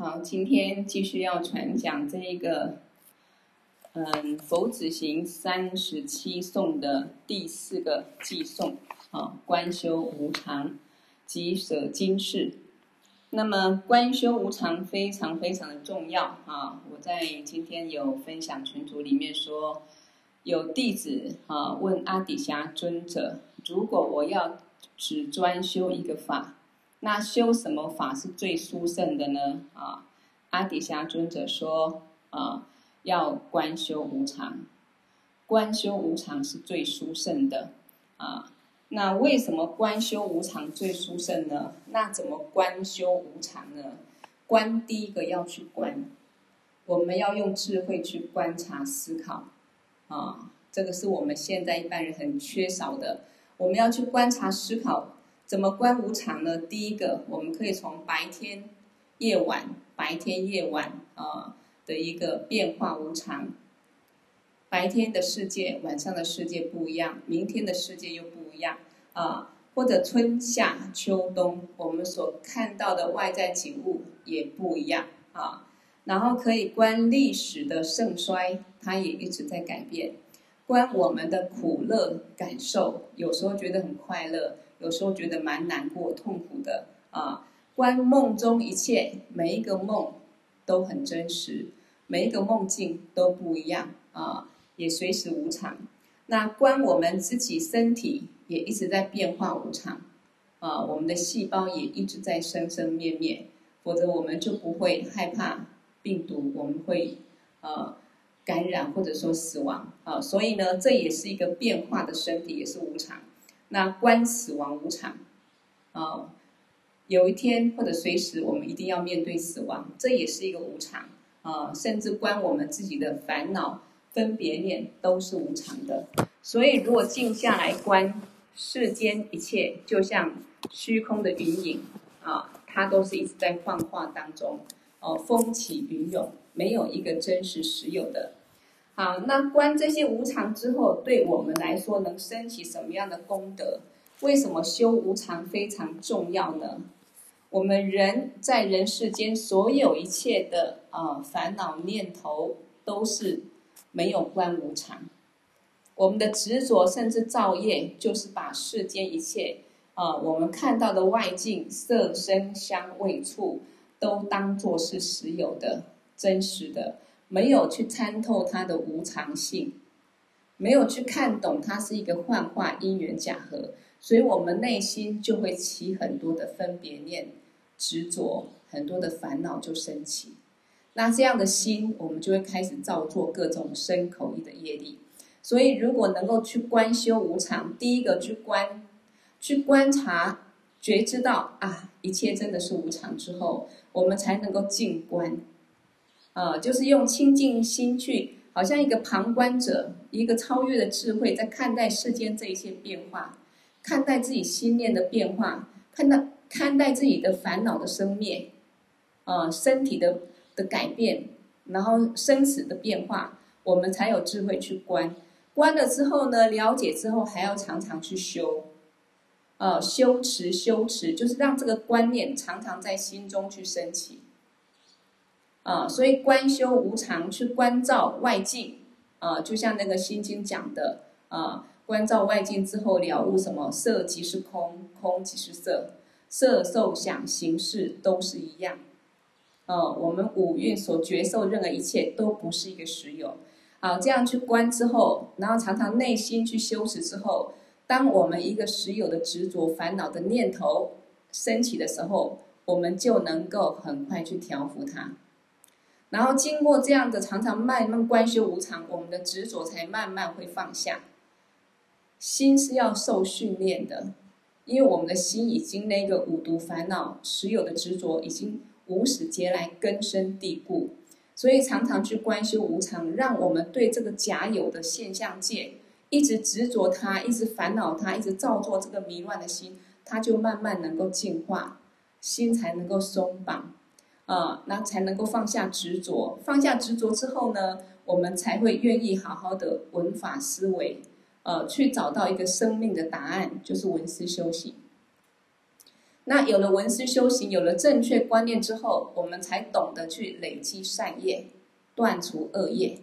好，今天继续要传讲这一个，嗯，佛子行三十七颂的第四个偈颂，啊，观修无常及舍今世。那么观修无常非常非常的重要啊！我在今天有分享群组里面说，有弟子啊问阿底峡尊者，如果我要只专修一个法，那修什么法是最殊胜的呢？啊，阿底峡尊者说，啊，要观修无常，观修无常是最殊胜的，啊，那为什么观修无常最殊胜呢？那怎么观修无常呢？观第一个要去观，我们要用智慧去观察思考，啊，这个是我们现在一般人很缺少的，我们要去观察思考。怎么观无常呢？第一个，我们可以从白天、夜晚、白天、夜晚啊的一个变化无常。白天的世界、晚上的世界不一样，明天的世界又不一样啊。或者春夏秋冬，我们所看到的外在景物也不一样啊。然后可以观历史的盛衰，它也一直在改变。观我们的苦乐感受，有时候觉得很快乐。有时候觉得蛮难过、痛苦的啊。观梦中一切，每一个梦都很真实，每一个梦境都不一样啊，也随时无常。那观我们自己身体也一直在变化无常啊，我们的细胞也一直在生生灭灭，否则我们就不会害怕病毒，我们会呃感染或者说死亡啊。所以呢，这也是一个变化的身体，也是无常。那观死亡无常，啊，有一天或者随时我们一定要面对死亡，这也是一个无常啊。甚至观我们自己的烦恼、分别念都是无常的。所以，如果静下来观世间一切，就像虚空的云影啊，它都是一直在幻化当中，哦，风起云涌，没有一个真实实有的。好，那观这些无常之后，对我们来说能升起什么样的功德？为什么修无常非常重要呢？我们人在人世间，所有一切的啊、烦恼念头，都是没有观无常。我们的执着甚至造业，就是把世间一切啊、我们看到的外境色声香味触，都当作是实有的、真实的。没有去参透它的无常性，没有去看懂它是一个幻化因缘假合，所以我们内心就会起很多的分别念、执着，很多的烦恼就升起。那这样的心，我们就会开始造作各种身口意的业力。所以，如果能够去观修无常，第一个去观，去观察、觉知到啊，一切真的是无常之后，我们才能够静观。啊，就是用清净心去，好像一个旁观者，一个超越的智慧，在看待世间这一些变化，看待自己心念的变化，看待看待自己的烦恼的生灭，啊，身体的的改变，然后生死的变化，我们才有智慧去观。观了之后呢，了解之后，还要常常去修，啊，修持修持，就是让这个观念常常在心中去升起。啊，所以观修无常，去观照外境，啊，就像那个心经讲的，啊，观照外境之后了悟什么？色即是空，空即是色，色受想行识都是一样。啊，我们五蕴所觉受任何一切都不是一个实有。啊，这样去观之后，然后常常内心去修持之后，当我们一个实有的执着烦恼的念头升起的时候，我们就能够很快去调伏它。然后经过这样的常常慢慢观修无常，我们的执着才慢慢会放下。心是要受训练的，因为我们的心已经那个五毒烦恼持有的执着已经无始劫来根深蒂固，所以常常去观修无常，让我们对这个假有的现象界一直执着它，一直烦恼它，一直造作这个迷乱的心，它就慢慢能够净化，心才能够松绑。啊，那才能够放下执着。放下执着之后呢，我们才会愿意好好的闻法思维，呃，去找到一个生命的答案，就是闻思修行。那有了闻思修行，有了正确观念之后，我们才懂得去累积善业，断除恶业。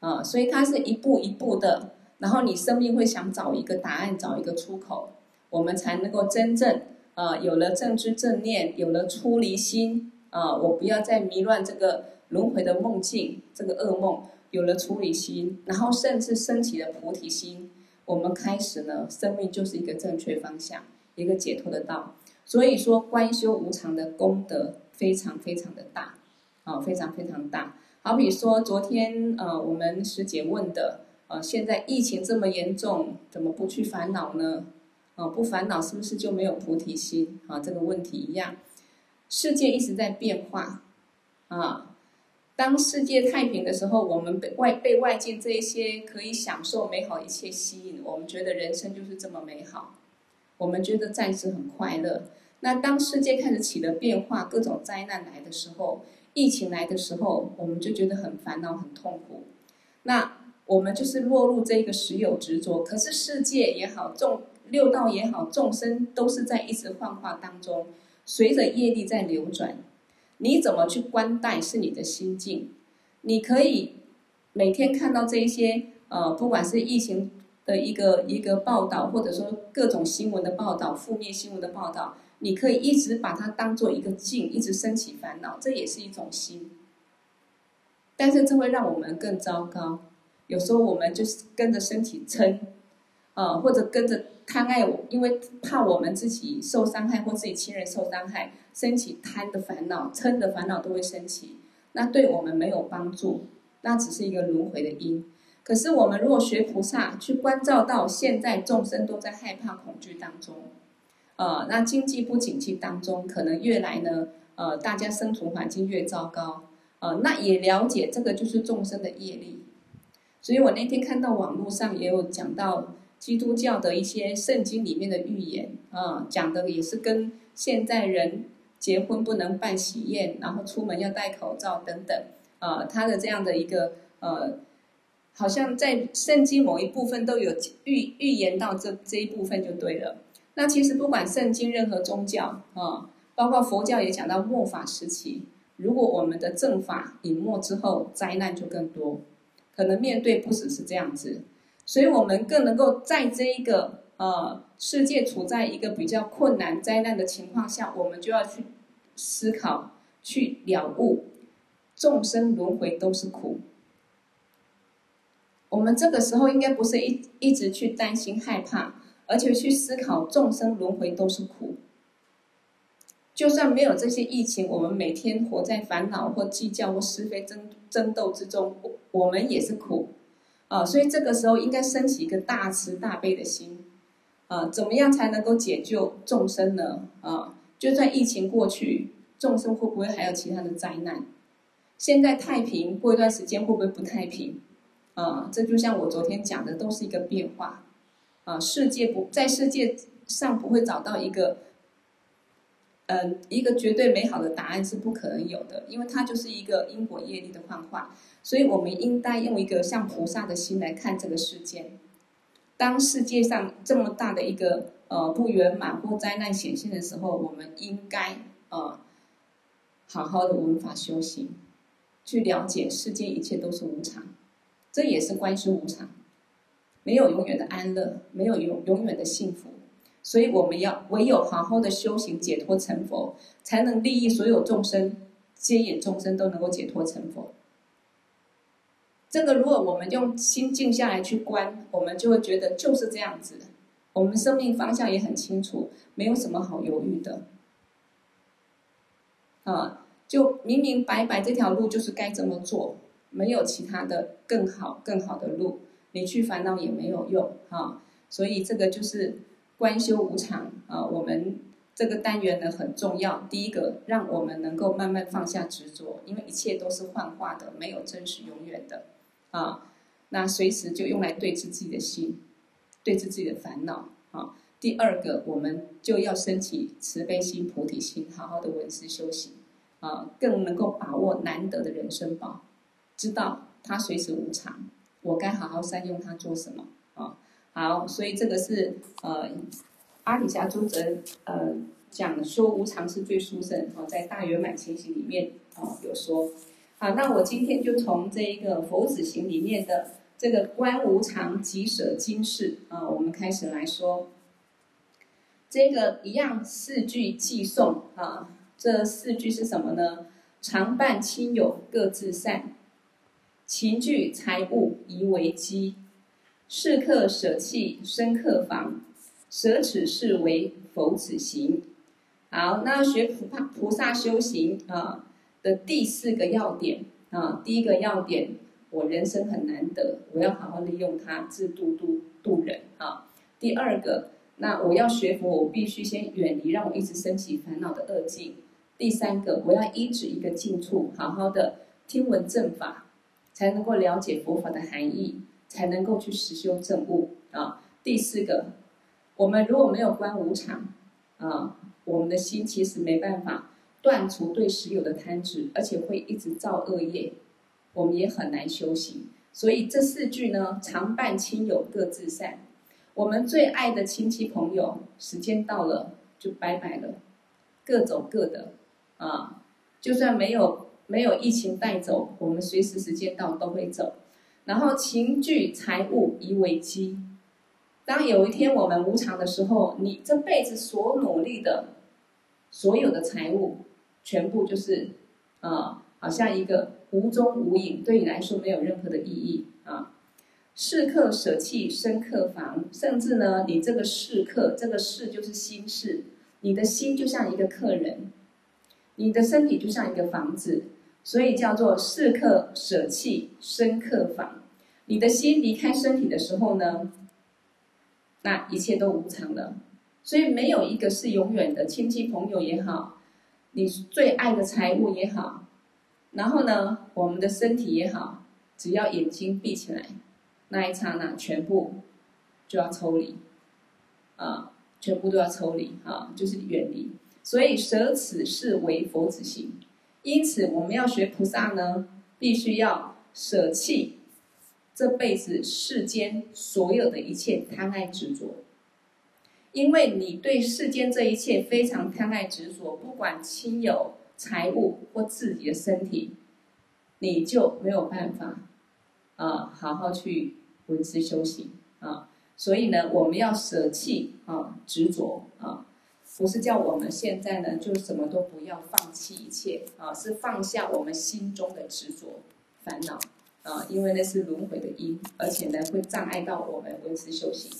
啊，所以它是一步一步的，然后你生命会想找一个答案，找一个出口，我们才能够真正啊，有了正知正念，有了出离心啊，我不要再迷乱这个轮回的梦境，这个噩梦，有了出离心，然后甚至升起了菩提心，我们开始呢，生命就是一个正确方向，一个解脱的道。所以说，观修无常的功德非常非常的大，啊，非常非常大。好比说，昨天呃，我们师姐问的，呃，现在疫情这么严重，怎么不去烦恼呢？啊、不烦恼是不是就没有菩提心？啊，这个问题一样，世界一直在变化，啊，当世界太平的时候，我们被外被外界这一些可以享受美好一切吸引，我们觉得人生就是这么美好，我们觉得暂时很快乐。那当世界开始起了变化，各种灾难来的时候，疫情来的时候，我们就觉得很烦恼、很痛苦。那我们就是落入这个实有执着。可是世界也好，众六道也好，众生都是在一直幻化当中，随着业力在流转。你怎么去观待是你的心境。你可以每天看到这一些呃，不管是疫情的一个一个报道，或者说各种新闻的报道、负面新闻的报道。你可以一直把它当做一个境，一直升起烦恼，这也是一种心。但是这会让我们更糟糕。有时候我们就是跟着身体撑，啊、呃，或者跟着贪爱我，因为怕我们自己受伤害或自己亲人受伤害，升起贪的烦恼、嗔的烦恼都会升起。那对我们没有帮助，那只是一个轮回的因。可是我们如果学菩萨，去关照到现在众生都在害怕、恐惧当中。呃，那经济不景气当中，可能越来呢，呃，大家生存环境越糟糕，呃，那也了解这个就是众生的业力。所以我那天看到网络上也有讲到基督教的一些圣经里面的预言，啊、讲的也是跟现在人结婚不能办喜宴，然后出门要戴口罩等等，啊、他的这样的一个呃，好像在圣经某一部分都有预预言到这这一部分就对了。那其实不管圣经任何宗教啊，包括佛教也讲到末法时期，如果我们的正法隐没之后，灾难就更多，可能面对不只是这样子，所以我们更能够在这一个呃世界处在一个比较困难灾难的情况下，我们就要去思考、去了悟，众生轮回都是苦。我们这个时候应该不是一一直去担心害怕。而且去思考众生轮回都是苦，就算没有这些疫情，我们每天活在烦恼或计较或是非争争斗之中，我我们也是苦啊。所以这个时候应该升起一个大慈大悲的心啊，怎么样才能够解救众生呢？啊，就算疫情过去，众生会不会还有其他的灾难？现在太平，过一段时间会不会不太平？啊，这就像我昨天讲的，都是一个变化。啊，世界不在世界上不会找到一个，嗯、一个绝对美好的答案是不可能有的，因为它就是一个因果业力的幻化，所以我们应该用一个像菩萨的心来看这个世界。当世界上这么大的一个呃不圆满或灾难显现的时候，我们应该呃好好的闻法修行，去了解世间一切都是无常，这也是观修无常。没有永远的安乐，没有永永远的幸福，所以我们要唯有好好的修行解脱成佛，才能利益所有众生，接引众生都能够解脱成佛。这个如果我们用心静下来去观，我们就会觉得就是这样子，我们生命方向也很清楚，没有什么好犹豫的。啊，就明明白白这条路就是该这么做，没有其他的更好更好的路。你去烦恼也没有用哈，所以这个就是观修无常啊。我们这个单元呢很重要，第一个让我们能够慢慢放下执着，因为一切都是幻化的，没有真实永远的啊。那随时就用来对治自己的心，对治自己的烦恼啊。第二个，我们就要升起慈悲心、菩提心，好好的闻思修行啊，更能够把握难得的人生宝，知道它随时无常。我该好好善用它做什么啊？好，所以这个是呃阿底峡尊者呃讲说无常是最殊胜啊，在大圆满前行里面啊有说。好，那我今天就从这一个佛子行里面的这个观无常即舍经世啊，我们开始来说。这个一样四句偈颂啊，这四句是什么呢？常伴亲友各自散，情聚财物宜为机，士客舍弃生客房，舍此事为佛子行。好，那学菩菩萨修行啊的第四个要点啊，第一个要点，我人生很难得，我要好好利用它自度度度人啊。第二个。那我要学佛，我必须先远离让我一直升起烦恼的恶境。第三个，我要依止一个近处，好好的听闻正法，才能够了解佛法的含义，才能够去实修正悟啊。第四个，我们如果没有观无常啊，我们的心其实没办法断除对实有的贪执，而且会一直造恶业，我们也很难修行。所以这四句呢，常伴亲友各自散。我们最爱的亲戚朋友，时间到了就拜拜了，各走各的，啊，就算没有没有疫情带走，我们随时时间到都会走。然后情聚财物以为机，当有一天我们无常的时候，你这辈子所努力的，所有的财物，全部就是，啊，好像一个无踪无影，对你来说没有任何的意义啊。是客舍弃生客房，甚至呢，你这个是客，这个是就是心事，你的心就像一个客人，你的身体就像一个房子，所以叫做是客舍弃生客房。你的心离开身体的时候呢，那一切都无常了，所以没有一个是永远的，亲戚朋友也好，你最爱的财物也好，然后呢，我们的身体也好，只要眼睛闭起来。那一刹那，全部就要抽离，啊，全部都要抽离，啊，就是远离。所以舍此是为佛子行。因此，我们要学菩萨呢，必须要舍弃这辈子世间所有的一切贪爱执着。因为你对世间这一切非常贪爱执着，不管亲友、财物或自己的身体，你就没有办法。啊，好好去闻思修行啊！所以呢，我们要舍弃啊执着啊，不是叫我们现在呢就什么都不要，放弃一切啊，是放下我们心中的执着烦恼啊，因为那是轮回的因，而且呢会障碍到我们闻思修行。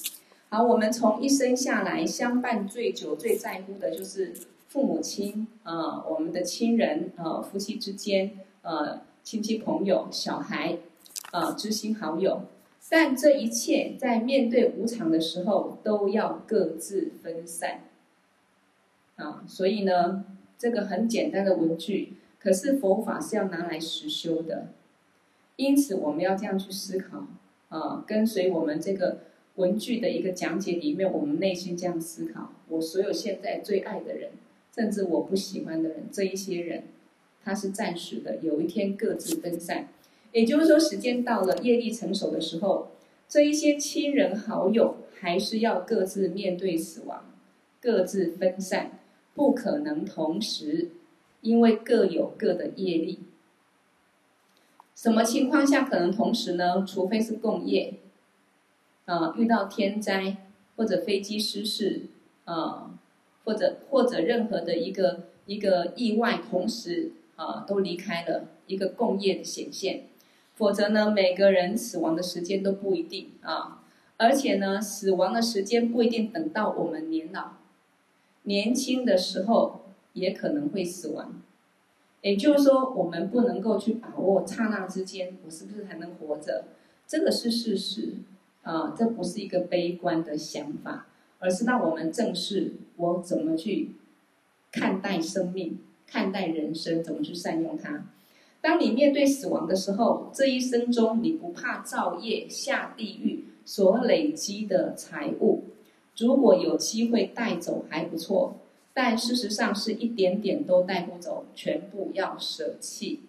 好，我们从一生下来相伴最久、最在乎的就是父母亲啊，我们的亲人啊，夫妻之间啊，亲戚朋友、小孩。啊，知心好友，但这一切在面对无常的时候，都要各自分散。啊，所以呢，这个很简单的文句，可是佛法是要拿来实修的，因此我们要这样去思考。啊，跟随我们这个文具的一个讲解里面，我们内心这样思考：我所有现在最爱的人，甚至我不喜欢的人，这一些人，他是暂时的，有一天各自分散。也就是说，时间到了，业力成熟的时候，这一些亲人好友还是要各自面对死亡，各自分散，不可能同时，因为各有各的业力。什么情况下可能同时呢？除非是共业，啊，遇到天灾或者飞机失事，啊，或者或者任何的一个一个意外，同时啊都离开了一个共业的显现。否则呢，每个人死亡的时间都不一定啊，而且呢，死亡的时间不一定等到我们年老，年轻的时候也可能会死亡。也就是说，我们不能够去把握刹那之间我是不是还能活着，这个是事实啊，这不是一个悲观的想法，而是让我们正视我怎么去看待生命、看待人生，怎么去善用它。当你面对死亡的时候，这一生中你不怕造业下地狱所累积的财物，如果有机会带走还不错，但事实上是一点点都带不走，全部要舍弃。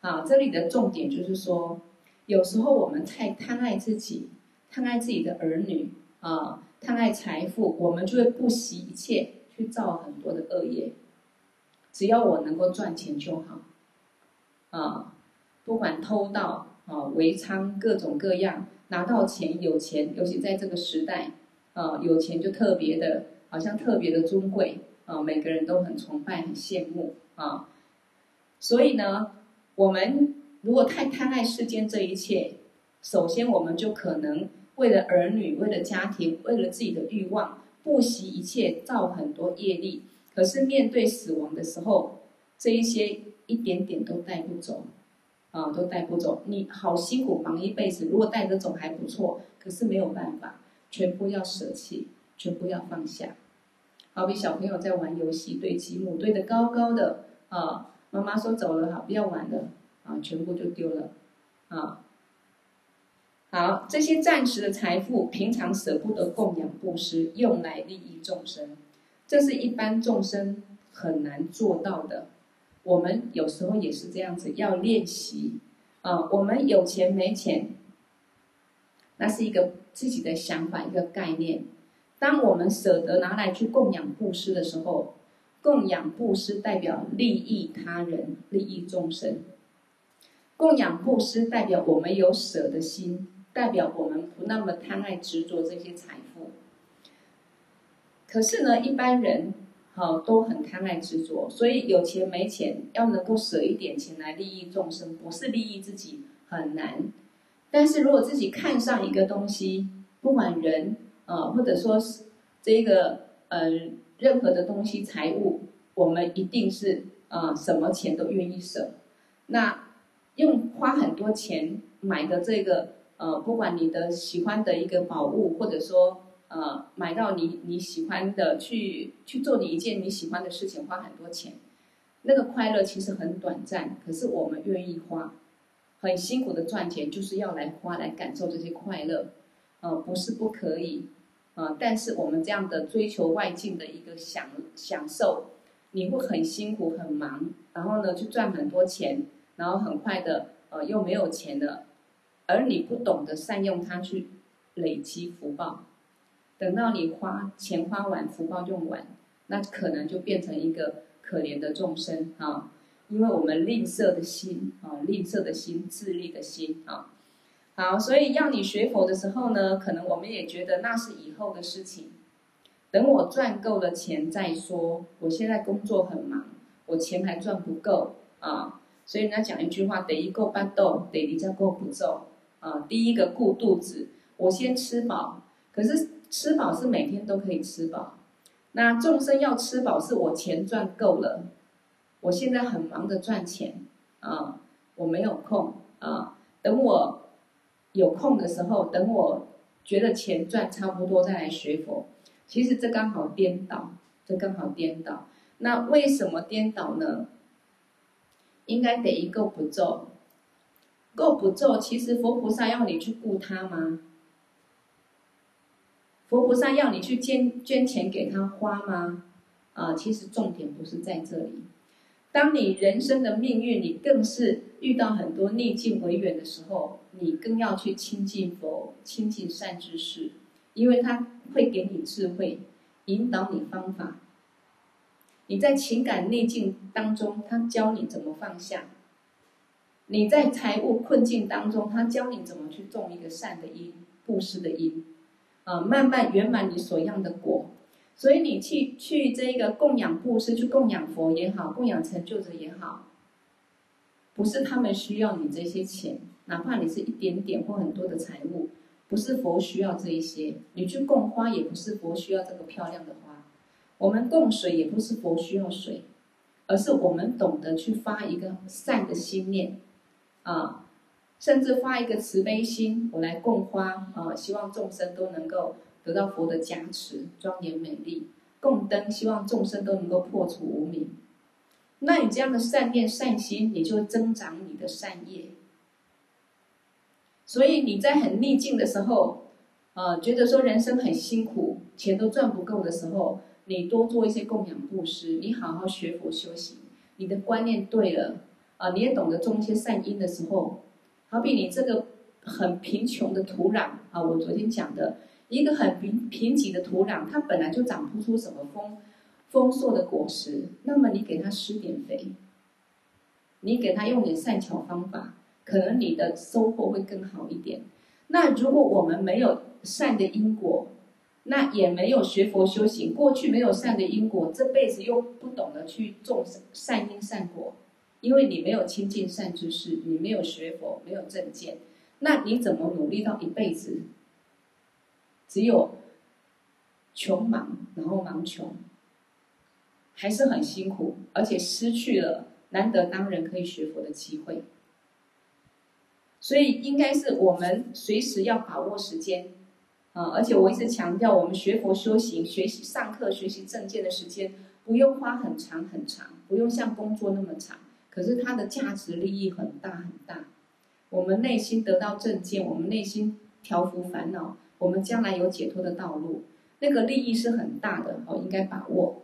啊，这里的重点就是说，有时候我们太贪爱自己，贪爱自己的儿女啊，贪爱财富，我们就会不惜一切去造很多的恶业。只要我能够赚钱就好，啊，不管偷盗啊、违娼各种各样，拿到钱有钱，尤其在这个时代，啊，有钱就特别的，好像特别的尊贵啊，每个人都很崇拜、很羡慕啊。所以呢，我们如果太贪爱世间这一切，首先我们就可能为了儿女、为了家庭、为了自己的欲望，不惜一切造很多业力。可是面对死亡的时候，这一些一点点都带不走，啊，都带不走。你好辛苦忙一辈子，如果带得走还不错，可是没有办法，全部要舍弃，全部要放下。好比小朋友在玩游戏，堆积木堆得高高的，啊，妈妈说走了，好，不要玩了，啊，全部就丢了，啊。好，这些暂时的财富，平常舍不得供养布施，用来利益众生。这是一般众生很难做到的，我们有时候也是这样子，要练习啊。我们有钱没钱，那是一个自己的想法，一个概念。当我们舍得拿来去供养布施的时候，供养布施代表利益他人、利益众生。供养布施代表我们有舍的心，代表我们不那么贪爱执着这些财富。可是呢，一般人好都很贪爱执着，所以有钱没钱，要能够舍一点钱来利益众生，不是利益自己很难。但是如果自己看上一个东西，不管人啊，或者说是这个呃任何的东西财物，我们一定是啊什么钱都愿意舍。那用花很多钱买的这个呃，不管你的喜欢的一个宝物，或者说。呃，买到你你喜欢的，去去做你一件你喜欢的事情，花很多钱，那个快乐其实很短暂。可是我们愿意花，很辛苦的赚钱，就是要来花来感受这些快乐。呃，不是不可以，呃，但是我们这样的追求外境的一个享享受，你会很辛苦很忙，然后呢，去赚很多钱，然后很快的呃又没有钱了，而你不懂得善用它去累积福报。等到你花钱花完，福报用完，那可能就变成一个可怜的众生啊！因为我们吝啬的心啊，吝啬的心，自利的心啊。好，所以要你学佛的时候呢，可能我们也觉得那是以后的事情。等我赚够了钱再说。我现在工作很忙，我钱还赚不够啊。所以人家讲一句话：得一个巴肚，第二个不走啊。第一个顾肚子，我先吃饱。可是。吃饱是每天都可以吃饱，那众生要吃饱是我钱赚够了，我现在很忙的赚钱啊，我没有空啊，等我有空的时候，等我觉得钱赚差不多再来学佛。其实这刚好颠倒，这刚好颠倒。那为什么颠倒呢？应该得一个步骤，够步骤，其实佛菩萨要你去顾他吗？佛菩萨要你去捐捐钱给他花吗？啊，其实重点不是在这里。当你人生的命运，你更是遇到很多逆境违缘的时候，你更要去亲近佛，亲近善知识，因为他会给你智慧，引导你方法。你在情感逆境当中，他教你怎么放下；你在财务困境当中，他教你怎么去种一个善的因，布施的因。啊，慢慢圆满你所要的果，所以你去去这个供养布施，去供养佛也好，供养成就者也好，不是他们需要你这些钱，哪怕你是一点点或很多的财物，不是佛需要这一些。你去供花也不是佛需要这个漂亮的花，我们供水也不是佛需要水，而是我们懂得去发一个善的心念，啊。甚至发一个慈悲心，我来供花啊，希望众生都能够得到佛的加持，庄严美丽。供灯，希望众生都能够破除无明。那你这样的善念善心，你就增长你的善业。所以你在很逆境的时候，啊，觉得说人生很辛苦，钱都赚不够的时候，你多做一些供养布施，你好好学佛修行，你的观念对了，啊，你也懂得种一些善因的时候。好比你这个很贫穷的土壤啊，我昨天讲的一个很贫贫瘠的土壤，它本来就长不出什么丰丰硕的果实，那么你给它施点肥，你给它用点善巧方法，可能你的收获会更好一点。那如果我们没有善的因果，那也没有学佛修行，过去没有善的因果，这辈子又不懂得去种善因善果，因为你没有亲近善知识，你没有学佛，没有正见，那你怎么努力到一辈子？只有穷忙，然后忙穷，还是很辛苦，而且失去了难得当人可以学佛的机会。所以应该是我们随时要把握时间。啊！而且我一直强调，我们学佛修行、学习上课、学习正见的时间，不用花很长很长，不用像工作那么长。可是它的价值利益很大很大。我们内心得到正见，我们内心调伏烦恼，我们将来有解脱的道路，那个利益是很大的哦，应该把握。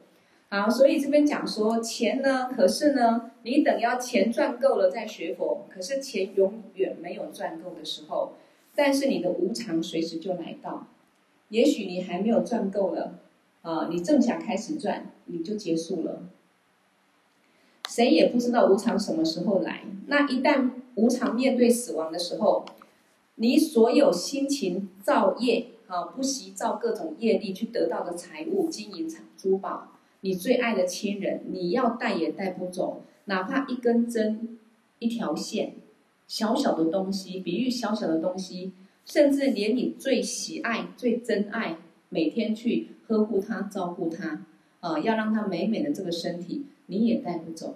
好，所以这边讲说钱呢，可是呢，你等要钱赚够了再学佛，可是钱永远没有赚够的时候。但是你的无常随时就来到，也许你还没有赚够了，啊，你正想开始赚，你就结束了。谁也不知道无常什么时候来。那一旦无常面对死亡的时候，你所有辛勤造业啊，不惜造各种业力去得到的财物、金银珠宝，你最爱的亲人，你要带也带不走，哪怕一根针、一条线。小小的东西，比喻小小的东西，甚至连你最喜爱、最珍爱，每天去呵护它、照顾它，啊、要让它美美的这个身体，你也带不走。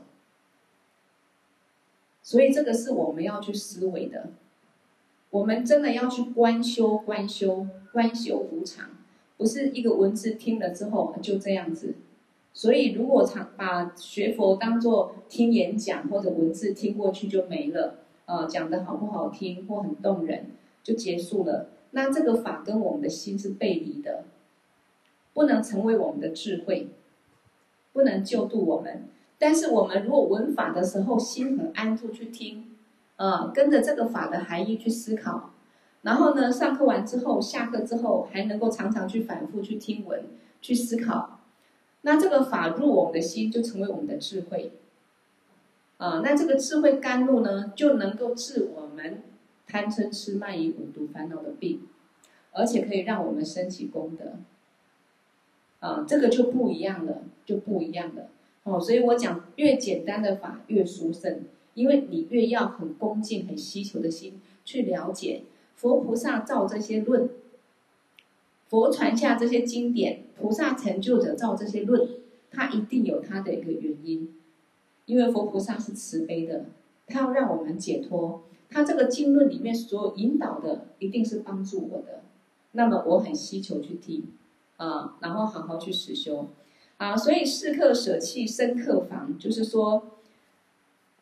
所以这个是我们要去思维的，我们真的要去观修、观修、观修无常，不是一个文字听了之后就这样子。所以如果常把学佛当作听演讲或者文字听过去就没了。呃，讲的好不好听或很动人，就结束了。那这个法跟我们的心是背离的，不能成为我们的智慧，不能救度我们。但是我们如果闻法的时候心很安住去听，呃，跟着这个法的含义去思考，然后呢，上课完之后，下课之后还能够常常去反复去听闻、去思考，那这个法入我们的心，就成为我们的智慧。啊，那这个智慧甘露呢，就能够治我们贪嗔痴慢疑五毒烦恼的病，而且可以让我们升起功德。啊，这个就不一样了，就不一样了。哦，所以我讲越简单的法越殊胜，因为你越要很恭敬、很希求的心去了解佛菩萨造这些论，佛传下这些经典，菩萨成就者造这些论，他一定有他的一个原因。因为佛菩萨是慈悲的，他要让我们解脱。他这个经论里面所有引导的，一定是帮助我的。那么我很希求去听，啊，然后好好去实修，啊，所以士客舍弃生客房，就是说，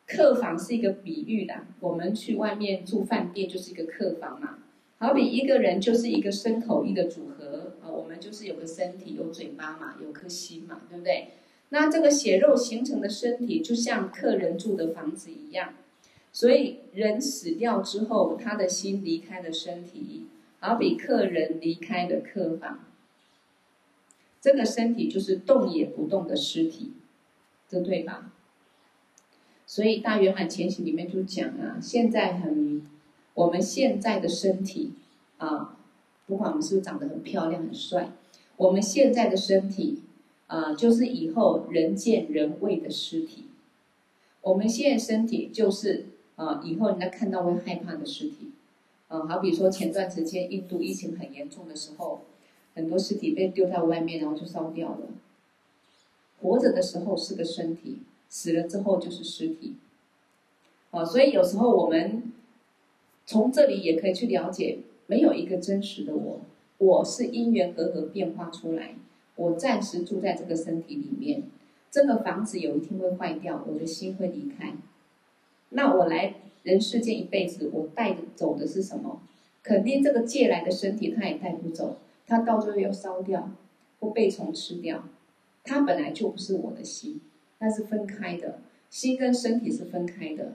客房是一个比喻的。我们去外面住饭店就是一个客房嘛，好比一个人就是一个身口意的组合，啊，我们就是有个身体，有嘴巴嘛，有颗心嘛，对不对？那这个血肉形成的身体，就像客人住的房子一样，所以人死掉之后，他的心离开了身体，好比客人离开了客房，这个身体就是动也不动的尸体，这对吧？所以大圆满前行里面就讲啊，现在很，我们现在的身体啊，不管我们是不是长得很漂亮很帅，我们现在的身体。啊、就是以后人见人畏的尸体。我们现在身体就是啊、以后人家看到会害怕的尸体。啊、好比说前段时间印度疫情很严重的时候，很多尸体被丢在外面，然后就烧掉了。活着的时候是个身体，死了之后就是尸体。啊、所以有时候我们从这里也可以去了解，没有一个真实的我，我是因缘和合变化出来。我暂时住在这个身体里面，这个房子有一天会坏掉，我的心会离开。那我来人世间一辈子，我带走的是什么？肯定这个借来的身体，它也带不走，它到最后要烧掉，或被虫吃掉。它本来就不是我的心，它是分开的，心跟身体是分开的。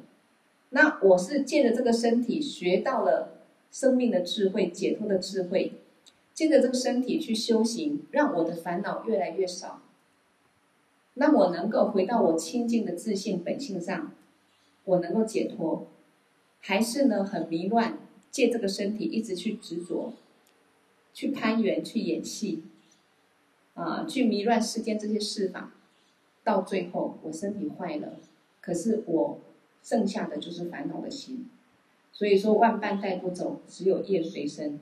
那我是借着这个身体学到了生命的智慧，解脱的智慧。借着这个身体去修行，让我的烦恼越来越少。那我能够回到我清净的自信本性上，我能够解脱，还是呢很迷乱，借这个身体一直去执着，去攀缘，去演戏，啊，去迷乱世间这些事法，到最后我身体坏了，可是我剩下的就是烦恼的心，所以说万般带不走，只有业随身，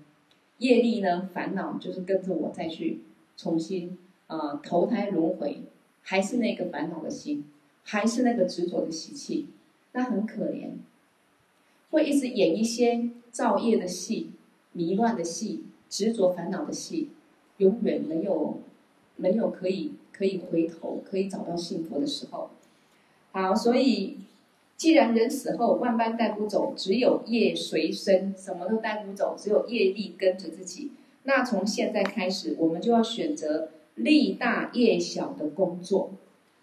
业力呢烦恼就是跟着我再去重新啊、投胎轮回。还是那个烦恼的心，还是那个执着的习气，那很可怜，会一直演一些造业的戏、迷乱的戏、执着烦恼的戏，永远没有没有可以可以回头、可以找到幸福的时候。好，所以既然人死后万般带不走，只有业随身，什么都带不走，只有业力跟着自己。那从现在开始，我们就要选择。利大业小的工作，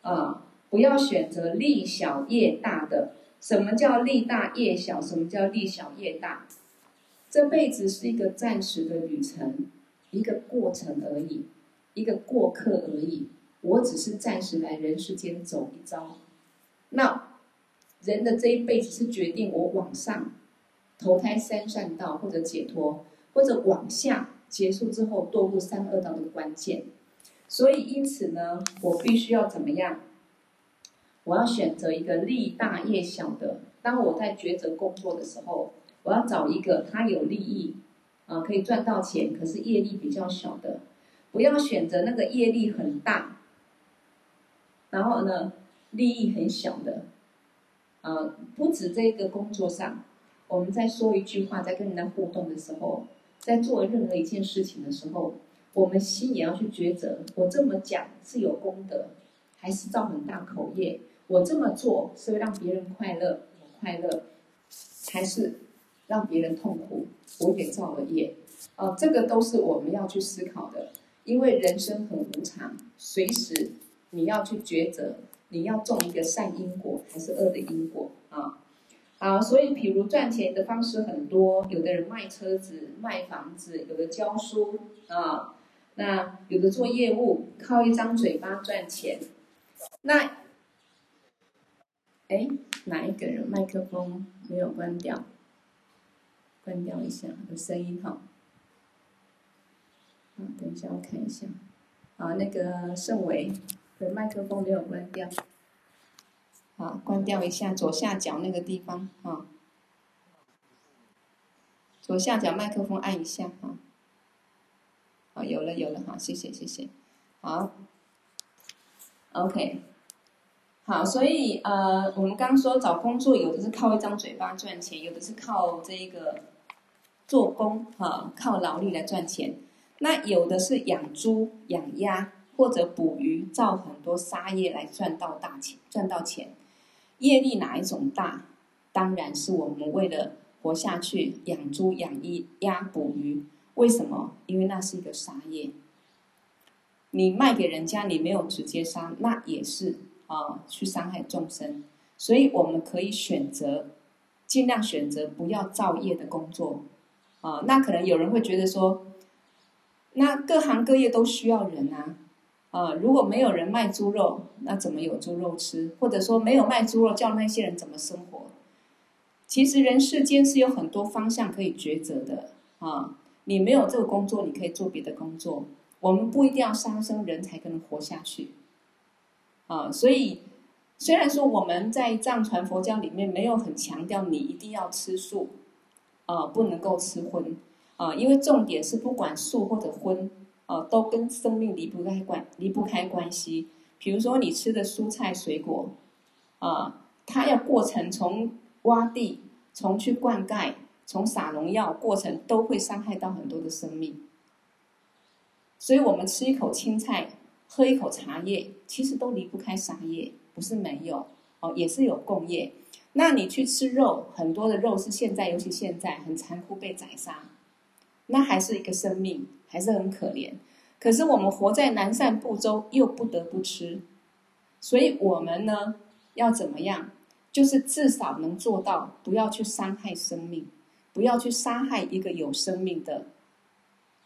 啊，不要选择利小业大的。什么叫利大业小？什么叫利小业大？这辈子是一个暂时的旅程，一个过程而已，一个过客而已。我只是暂时来人世间走一遭。那人的这一辈子是决定我往上投胎三善道，或者解脱，或者往下结束之后堕入三恶道的关键。所以，因此呢，我必须要怎么样？我要选择一个利大业小的。当我在抉择工作的时候，我要找一个他有利益，啊，可以赚到钱，可是业力比较小的。不要选择那个业力很大，然后呢，利益很小的。啊，不止这个工作上，我们在说一句话，在跟人家互动的时候，在做任何一件事情的时候。我们心也要去抉择，我这么讲是有功德，还是造很大口业？我这么做是让别人快乐，我快乐，还是让别人痛苦？我也造了业。啊，这个都是我们要去思考的，因为人生很无常，随时你要去抉择，你要种一个善因果还是恶的因果啊？好，所以比如赚钱的方式很多，有的人卖车子、卖房子，有的教书啊。那有的做业务，靠一张嘴巴赚钱。那，哎，哪一个人麦克风没有关掉？关掉一下，有声音哈。啊，等一下我看一下。啊，那个盛伟的麦克风没有关掉。好，关掉一下左下角那个地方啊。左下角麦克风按一下啊。好，有了有了，好，谢谢谢谢，好，OK，好，所以呃，我们刚说找工作，有的是靠一张嘴巴赚钱，有的是靠这一个做工哈，靠劳力来赚钱。那有的是养猪、养鸭或者捕鱼，造很多杀业来赚到大钱，赚到钱。业力哪一种大？当然是我们为了活下去，养猪、养鸭、捕鱼。为什么？因为那是一个杀业。你卖给人家，你没有直接杀，那也是啊，去伤害众生。所以我们可以选择，尽量选择不要造业的工作啊。那可能有人会觉得说，那各行各业都需要人啊啊！如果没有人卖猪肉，那怎么有猪肉吃？或者说没有卖猪肉，叫那些人怎么生活？其实人世间是有很多方向可以抉择的啊。你没有这个工作，你可以做别的工作。我们不一定要杀生，人才可能活下去。啊，所以虽然说我们在藏传佛教里面没有很强调你一定要吃素，啊，不能够吃荤，啊，因为重点是不管素或者荤，啊，都跟生命离不开关离不开关系。比如说你吃的蔬菜水果，啊，它要过程从挖地，从去灌溉。从撒农药过程都会伤害到很多的生命，所以我们吃一口青菜，喝一口茶叶，其实都离不开杀业，不是没有哦，也是有共业。那你去吃肉，很多的肉是现在，尤其现在很残酷被宰杀，那还是一个生命，还是很可怜。可是我们活在南赡部洲，又不得不吃，所以我们呢，要怎么样？就是至少能做到不要去伤害生命。不要去杀害一个有生命的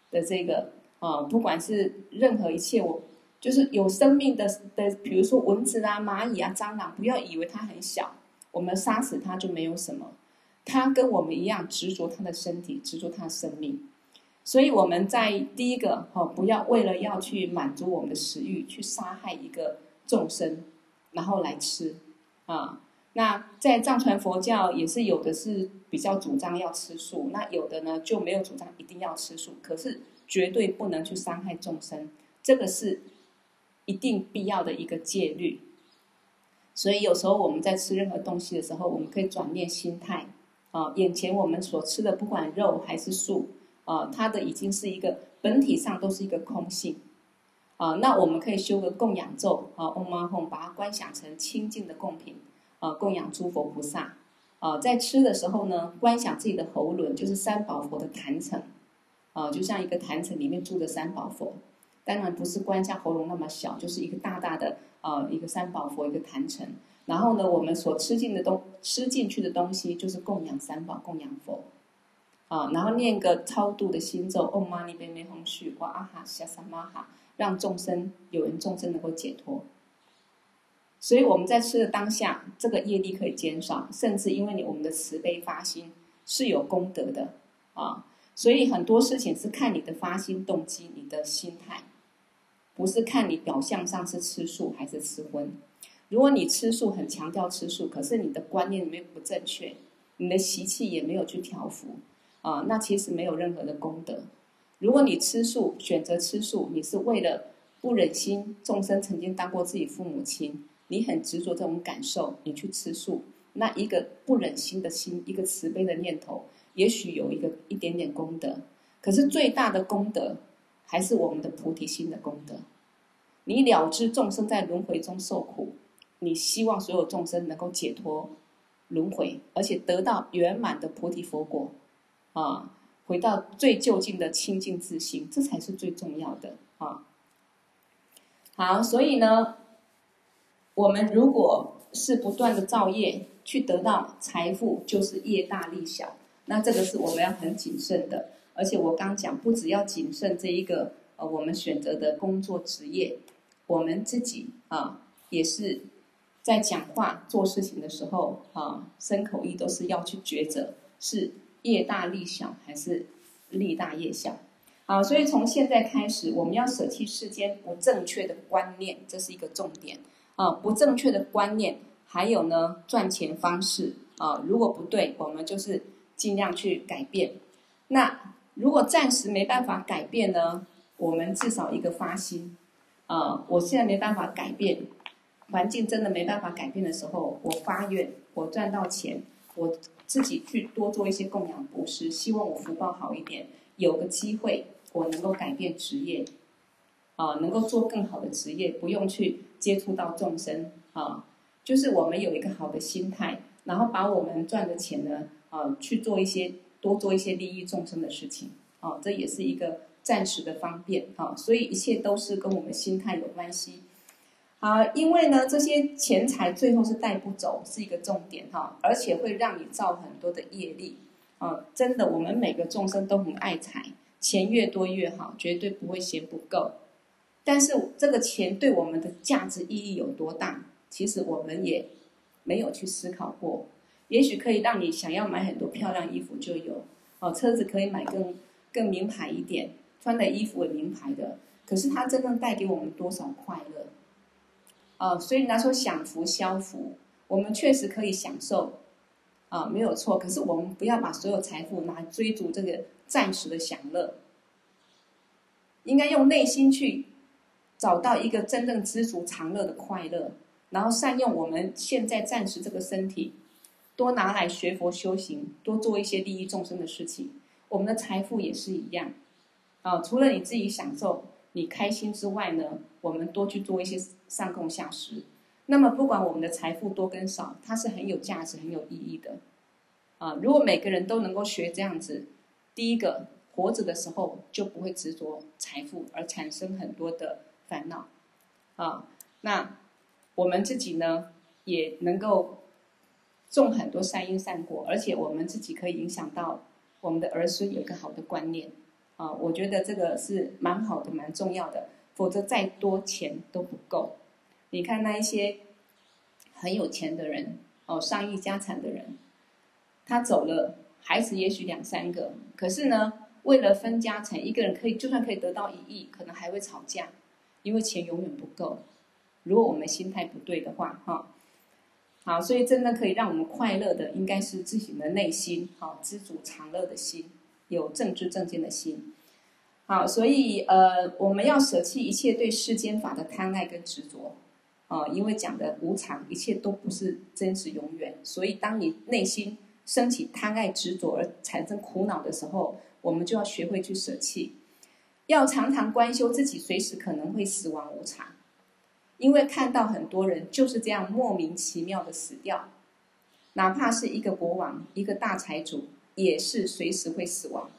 的这个啊，不管是任何一切，我就是有生命的的，比如说蚊子啊、蚂蚁啊、蟑螂，不要以为它很小，我们杀死它就没有什么。它跟我们一样执着它的身体，执着它的生命。所以我们在第一个哈，不要为了要去满足我们的食欲，去杀害一个众生，然后来吃啊。那在藏传佛教也是有的是比较主张要吃素，那有的呢就没有主张一定要吃素，可是绝对不能去伤害众生，这个是一定必要的一个戒律。所以有时候我们在吃任何东西的时候，我们可以转念心态。啊，眼前我们所吃的不管肉还是素啊，它的已经是一个本体上都是一个空性。啊，那我们可以修个供养咒啊，嗡嘛吽，把它观想成清净的供品。啊，供养诸佛菩萨，啊，在吃的时候呢，观想自己的喉轮就是三宝佛的坛城，啊，就像一个坛城里面住着三宝佛，当然不是观像喉咙那么小，就是一个大大的啊，一个三宝佛一个坛城。然后呢，我们所吃进的东吃进去的东西就是供养三宝，供养佛，啊，然后念个超度的心咒，唵嘛呢叭咪吽须哇啊哈夏萨玛哈，让众生有缘众生能够解脱。所以我们在吃的当下，这个业力可以减少，甚至因为你我们的慈悲发心是有功德的啊。所以很多事情是看你的发心动机，你的心态，不是看你表象上是吃素还是吃荤。如果你吃素很强调吃素，可是你的观念里面不正确，你的习气也没有去调伏啊，那其实没有任何的功德。如果你吃素，选择吃素，你是为了不忍心众生曾经当过自己父母亲。你很执着这种感受，你去吃素，那一个不忍心的心，一个慈悲的念头，也许有一个一点点功德，可是最大的功德还是我们的菩提心的功德。你了知众生在轮回中受苦，你希望所有众生能够解脱轮回，而且得到圆满的菩提佛果，啊，回到最究竟的清净自性，这才是最重要的啊。好，所以呢。我们如果是不断的造业去得到财富，就是业大利小。那这个是我们要很谨慎的。而且我刚讲，不只要谨慎这一个呃，我们选择的工作职业，我们自己啊，也是在讲话做事情的时候啊，身口意都是要去抉择，是业大利小还是利大业小。好，所以从现在开始，我们要舍弃世间不正确的观念，这是一个重点。啊，不正确的观念，还有呢，赚钱方式啊，如果不对，我们就是尽量去改变。那如果暂时没办法改变呢，我们至少一个发心啊，我现在没办法改变，环境真的没办法改变的时候，我发愿，我赚到钱，我自己去多做一些供养布施，希望我福报好一点，有个机会我能够改变职业。啊，能够做更好的职业，不用去接触到众生啊，就是我们有一个好的心态，然后把我们赚的钱呢，啊，去做一些多做一些利益众生的事情，啊，这也是一个暂时的方便啊，所以一切都是跟我们心态有关系。啊，因为呢，这些钱财最后是带不走，是一个重点哈，而且会让你造很多的业力啊，真的，我们每个众生都很爱财，钱越多越好，绝对不会嫌不够。但是这个钱对我们的价值意义有多大？其实我们也没有去思考过。也许可以让你想要买很多漂亮衣服就有，哦，车子可以买更更名牌一点，穿的衣服也名牌的。可是它真正带给我们多少快乐？哦，所以拿说享福消福，我们确实可以享受，啊，没有错。可是我们不要把所有财富拿来追逐这个暂时的享乐，应该用内心去。找到一个真正知足常乐的快乐，然后善用我们现在暂时这个身体，多拿来学佛修行，多做一些利益众生的事情。我们的财富也是一样，啊，除了你自己享受、你开心之外呢，我们多去做一些上供下施。那么不管我们的财富多跟少，它是很有价值、很有意义的。啊，如果每个人都能够学这样子，第一个活着的时候就不会执着财富，而产生很多的。烦恼，啊，那我们自己呢，也能够种很多善因善果，而且我们自己可以影响到我们的儿孙有一个好的观念，啊，我觉得这个是蛮好的，蛮重要的。否则再多钱都不够。你看那一些很有钱的人哦，上亿家产的人，他走了，孩子也许两三个，可是呢，为了分家产，一个人可以就算可以得到一亿，可能还会吵架，因为钱永远不够。如果我们心态不对的话，哈，好，所以真的可以让我们快乐的，应该是自己的内心，好，知足常乐的心，有正知正见的心。好，所以呃，我们要舍弃一切对世间法的贪爱跟执着。啊，因为讲的无常，一切都不是真实永远，所以当你内心升起贪爱执着而产生苦恼的时候，我们就要学会去舍弃，要常常观修自己随时可能会死亡无常，因为看到很多人就是这样莫名其妙的死掉，哪怕是一个国王、一个大财主，也是随时会死亡，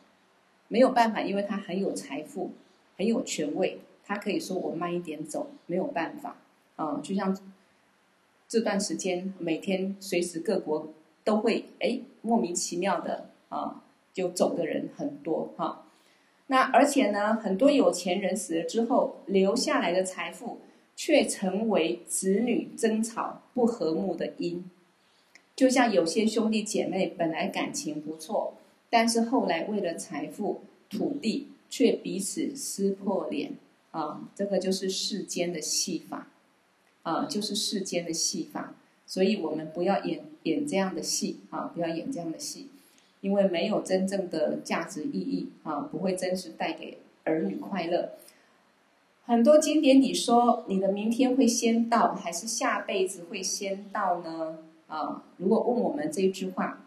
没有办法，因为他很有财富、很有权位，他可以说我慢一点走，没有办法。啊，就像这段时间，每天随时各国都会哎莫名其妙的啊就走的人很多哈、那而且呢，很多有钱人死了之后，留下来的财富却成为子女争吵不和睦的因。就像有些兄弟姐妹本来感情不错，但是后来为了财富、土地，却彼此撕破脸啊。这个就是世间的戏法。啊，就是世间的戏法，所以我们不要演演这样的戏啊，不要演这样的戏，因为没有真正的价值意义啊，不会真实带给儿女快乐。很多经典你说，你的明天会先到，还是下辈子会先到呢？啊，如果问我们这一句话，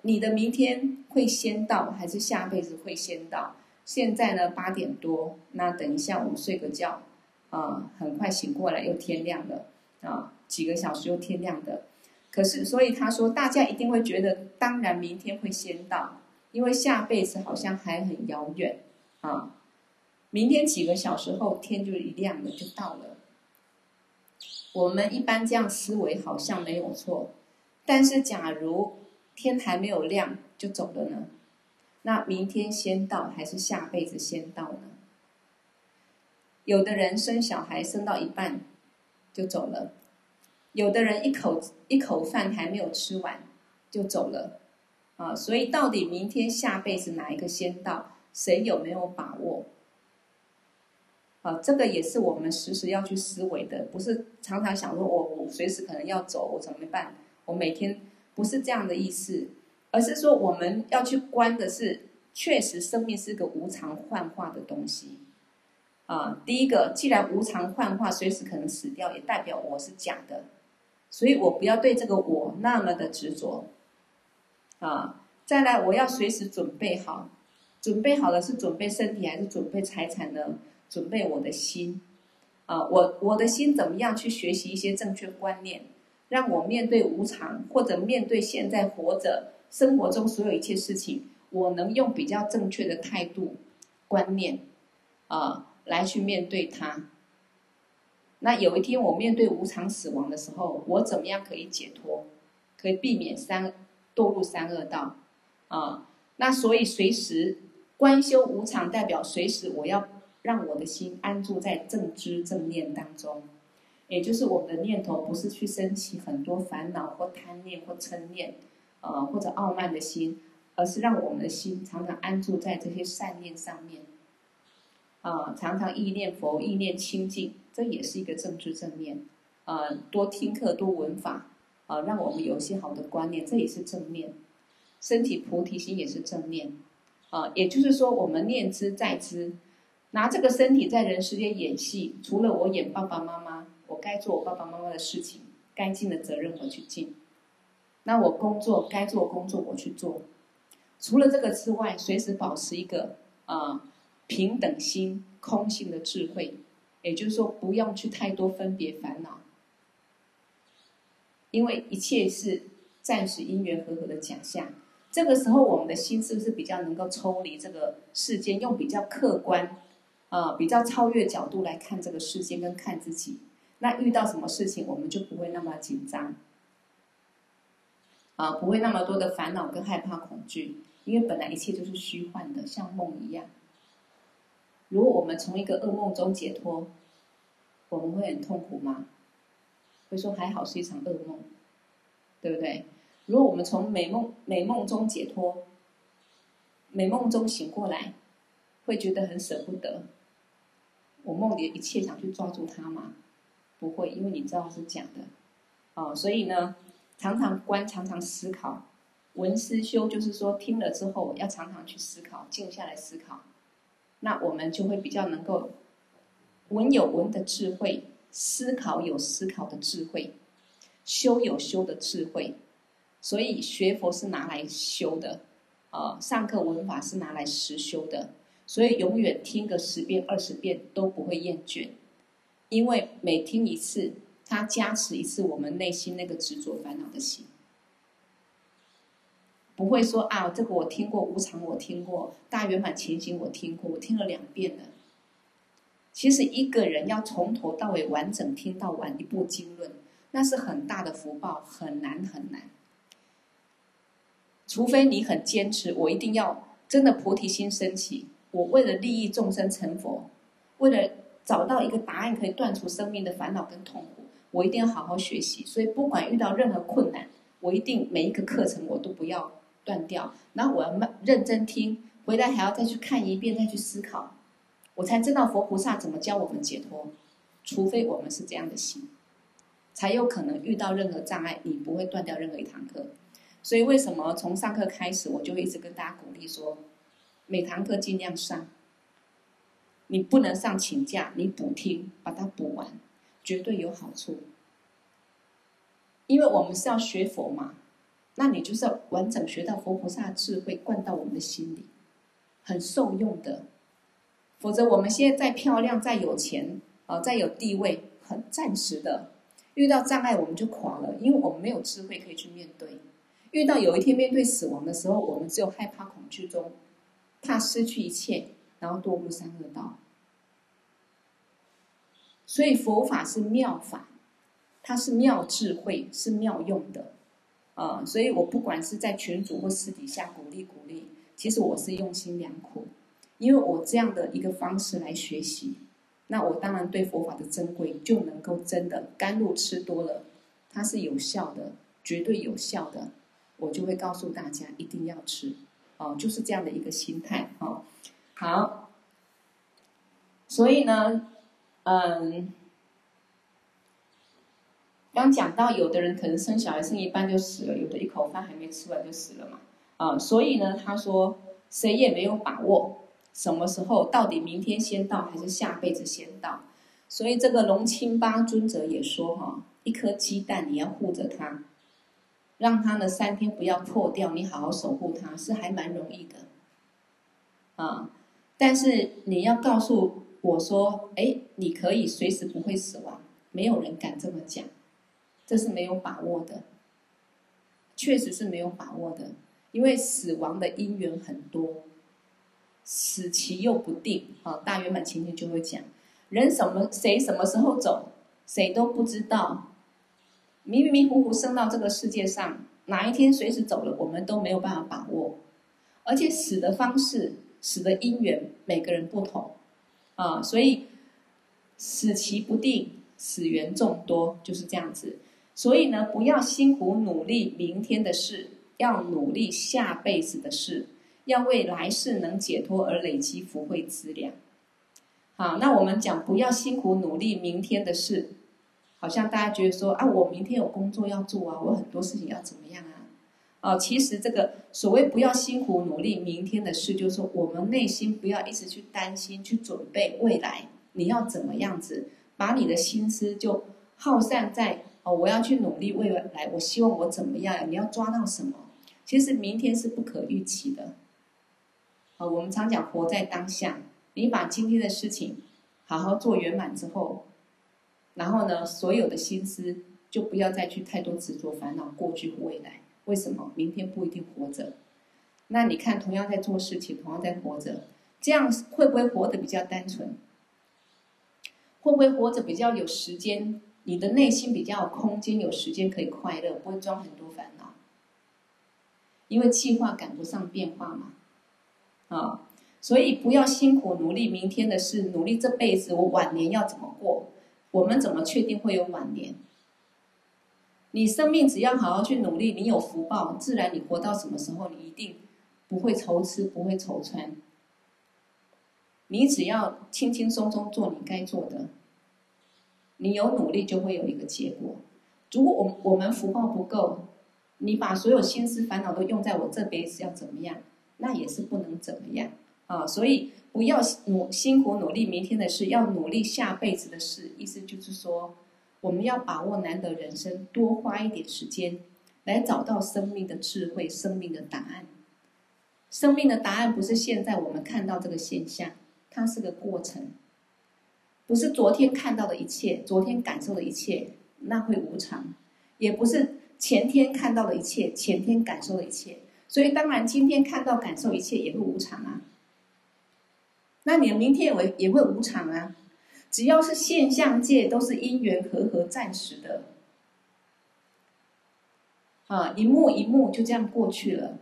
你的明天会先到，还是下辈子会先到？现在呢，八点多，那等一下我们睡个觉。啊，很快醒过来又天亮了，啊，几个小时又天亮的。可是，所以他说，大家一定会觉得，当然明天会先到，因为下辈子好像还很遥远啊。明天几个小时后天就一亮了，就到了。我们一般这样思维好像没有错，但是假如天还没有亮就走了呢？那明天先到还是下辈子先到呢？有的人生小孩生到一半就走了，有的人一口一口饭还没有吃完就走了，啊，所以到底明天下辈子哪一个先到，谁有没有把握？啊，这个也是我们时时要去思维的，不是常常想说我我随时可能要走，我怎么办？我每天不是这样的意思，而是说我们要去观的是，确实生命是个无常幻化的东西。啊，第一个，既然无常幻化，随时可能死掉，也代表我是假的，所以我不要对这个我那么的执着。啊，再来，我要随时准备好，准备好了是准备身体还是准备财产呢？准备我的心。啊，我我的心怎么样去学习一些正确观念，让我面对无常，或者面对现在活着生活中所有一切事情，我能用比较正确的态度观念，啊。来去面对它。那有一天我面对无常死亡的时候，我怎么样可以解脱？可以避免三堕入三恶道啊？那所以随时观修无常，代表随时我要让我的心安住在正知正念当中，也就是我们的念头不是去升起很多烦恼或贪念或嗔念，呃或者傲慢的心，而是让我们的心常常安住在这些善念上面。啊，常常意念佛，意念清净，这也是一个正知正念。啊，多听课，多闻法，啊，让我们有一些好的观念，这也是正念。身体菩提心也是正念。啊，也就是说，我们念兹在知，拿这个身体在人世间演戏，除了我演爸爸妈妈，我该做我爸爸妈妈的事情，该尽的责任我去尽。那我工作该做工作我去做。除了这个之外，随时保持一个啊。平等心、空性的智慧，也就是说，不用去太多分别烦恼，因为一切是暂时因缘和合的假象。这个时候，我们的心是不是比较能够抽离这个世间，用比较客观、呃、比较超越角度来看这个世界跟看自己？那遇到什么事情，我们就不会那么紧张，啊，不会那么多的烦恼跟害怕恐惧，因为本来一切都是虚幻的，像梦一样。如果我们从一个噩梦中解脱，我们会很痛苦吗？会说还好是一场噩梦，对不对？如果我们从美梦美梦中解脱，美梦中醒过来，会觉得很舍不得。我梦里的一切想去抓住它吗？不会，因为你知道是假的。哦，所以呢，常常观，常常思考，闻思修，就是说听了之后要常常去思考，静下来思考，那我们就会比较能够闻有闻的智慧，思考有思考的智慧，修有修的智慧。所以学佛是拿来修的，啊、上课闻法是拿来实修的。所以永远听个十遍二十遍都不会厌倦，因为每听一次，它加持一次我们内心那个执着烦恼的心，不会说啊，这个我听过无常，我听过大圆满前行，我听过，我听了两遍了。其实一个人要从头到尾完整听到完一部经论，那是很大的福报，很难很难。除非你很坚持，我一定要真的菩提心升起。我为了利益众生成佛，为了找到一个答案，可以断除生命的烦恼跟痛苦，我一定要好好学习。所以不管遇到任何困难，我一定每一个课程我都不要断掉。然后我要慢认真听，回来还要再去看一遍，再去思考，我才知道佛菩萨怎么教我们解脱。除非我们是这样的心，才有可能遇到任何障碍，你不会断掉任何一堂课。所以为什么从上课开始，我就会一直跟大家鼓励说。每堂课尽量上，你不能上请假，你补听，把它补完，绝对有好处。因为我们是要学佛嘛，那你就是要完整学到佛菩萨的智慧灌到我们的心里，很受用的。否则我们现在再漂亮、再有钱啊、再有地位，很暂时的，遇到障碍我们就垮了，因为我们没有智慧可以去面对。遇到有一天面对死亡的时候，我们只有害怕、恐惧中。怕失去一切，然后堕入三恶道。所以佛法是妙法，它是妙智慧，是妙用的，呃！所以我不管是在群组或私底下鼓励鼓励，其实我是用心良苦，因为我这样的一个方式来学习，那我当然对佛法的珍贵就能够真的甘露吃多了，它是有效的，绝对有效的，我就会告诉大家一定要吃。哦，就是这样的一个心态哦。好，所以呢，嗯，刚讲到有的人可能生小孩生一半就死了，有的一口饭还没吃完就死了嘛。啊，所以呢，他说谁也没有把握什么时候到底明天先到还是下辈子先到。所以这个龙清巴尊者也说哈，一颗鸡蛋你要护着它。让它呢三天不要破掉，你好好守护它是还蛮容易的，啊！但是你要告诉我说，哎，你可以随时不会死亡，没有人敢这么讲，这是没有把握的，确实是没有把握的，因为死亡的因缘很多，死期又不定啊！大圆满前天就会讲，人什么谁什么时候走，谁都不知道。迷迷糊糊生到这个世界上，哪一天随时走了，我们都没有办法把握。而且死的方式、死的因缘，每个人不同，啊，所以死期不定，死缘众多，就是这样子。所以呢，不要辛苦努力明天的事，要努力下辈子的事，要为来世能解脱而累积福慧资粮。好，那我们讲不要辛苦努力明天的事。好像大家觉得说啊，我明天有工作要做啊，我很多事情要怎么样啊？哦，其实这个所谓不要辛苦努力明天的事，就是说我们内心不要一直去担心、去准备未来你要怎么样子，把你的心思就耗散在哦，我要去努力未来，我希望我怎么样？你要抓到什么？其实明天是不可预期的。啊，我们常讲活在当下，你把今天的事情好好做圆满之后。然后呢，所有的心思就不要再去太多执着烦恼过去和未来。为什么？明天不一定活着。那你看，同样在做事情，同样在活着，这样会不会活得比较单纯？会不会活着比较有时间？你的内心比较有空间，有时间可以快乐，不会装很多烦恼。因为计划赶不上变化嘛。啊，所以不要辛苦努力明天的事，努力这辈子，我晚年要怎么过？我们怎么确定会有晚年？你生命只要好好去努力，你有福报，自然你活到什么时候，你一定不会愁吃，不会愁穿。你只要轻轻松松做你该做的，你有努力就会有一个结果。如果我我们福报不够，你把所有心思烦恼都用在我这边是要怎么样，那也是不能怎么样啊。所以不要努辛苦努力明天的事，要努力下辈子的事。意思就是说。我们要把握难得人生，多花一点时间，来找到生命的智慧、生命的答案。生命的答案不是现在我们看到这个现象，它是个过程，不是昨天看到的一切、昨天感受的一切，那会无常；也不是前天看到的一切、前天感受的一切。所以，当然今天看到、感受一切也会无常啊。那你的明天也也会无常啊。只要是现象界，都是因缘和合，暂时的，啊，一幕一幕就这样过去了。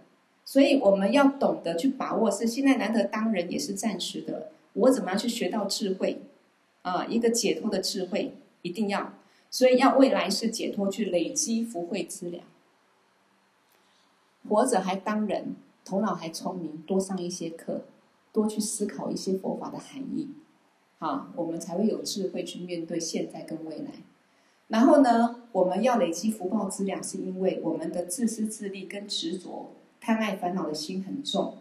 所以我们要懂得去把握，是现在难得当人也是暂时的。我怎么样去学到智慧？啊，一个解脱的智慧一定要，所以要为来世解脱去累积福慧资粮。活着还当人，头脑还聪明，多上一些课，多去思考一些佛法的含义。好，我们才会有智慧去面对现在跟未来。然后呢，我们要累积福报资粮，是因为我们的自私自利跟执着、贪爱烦恼的心很重。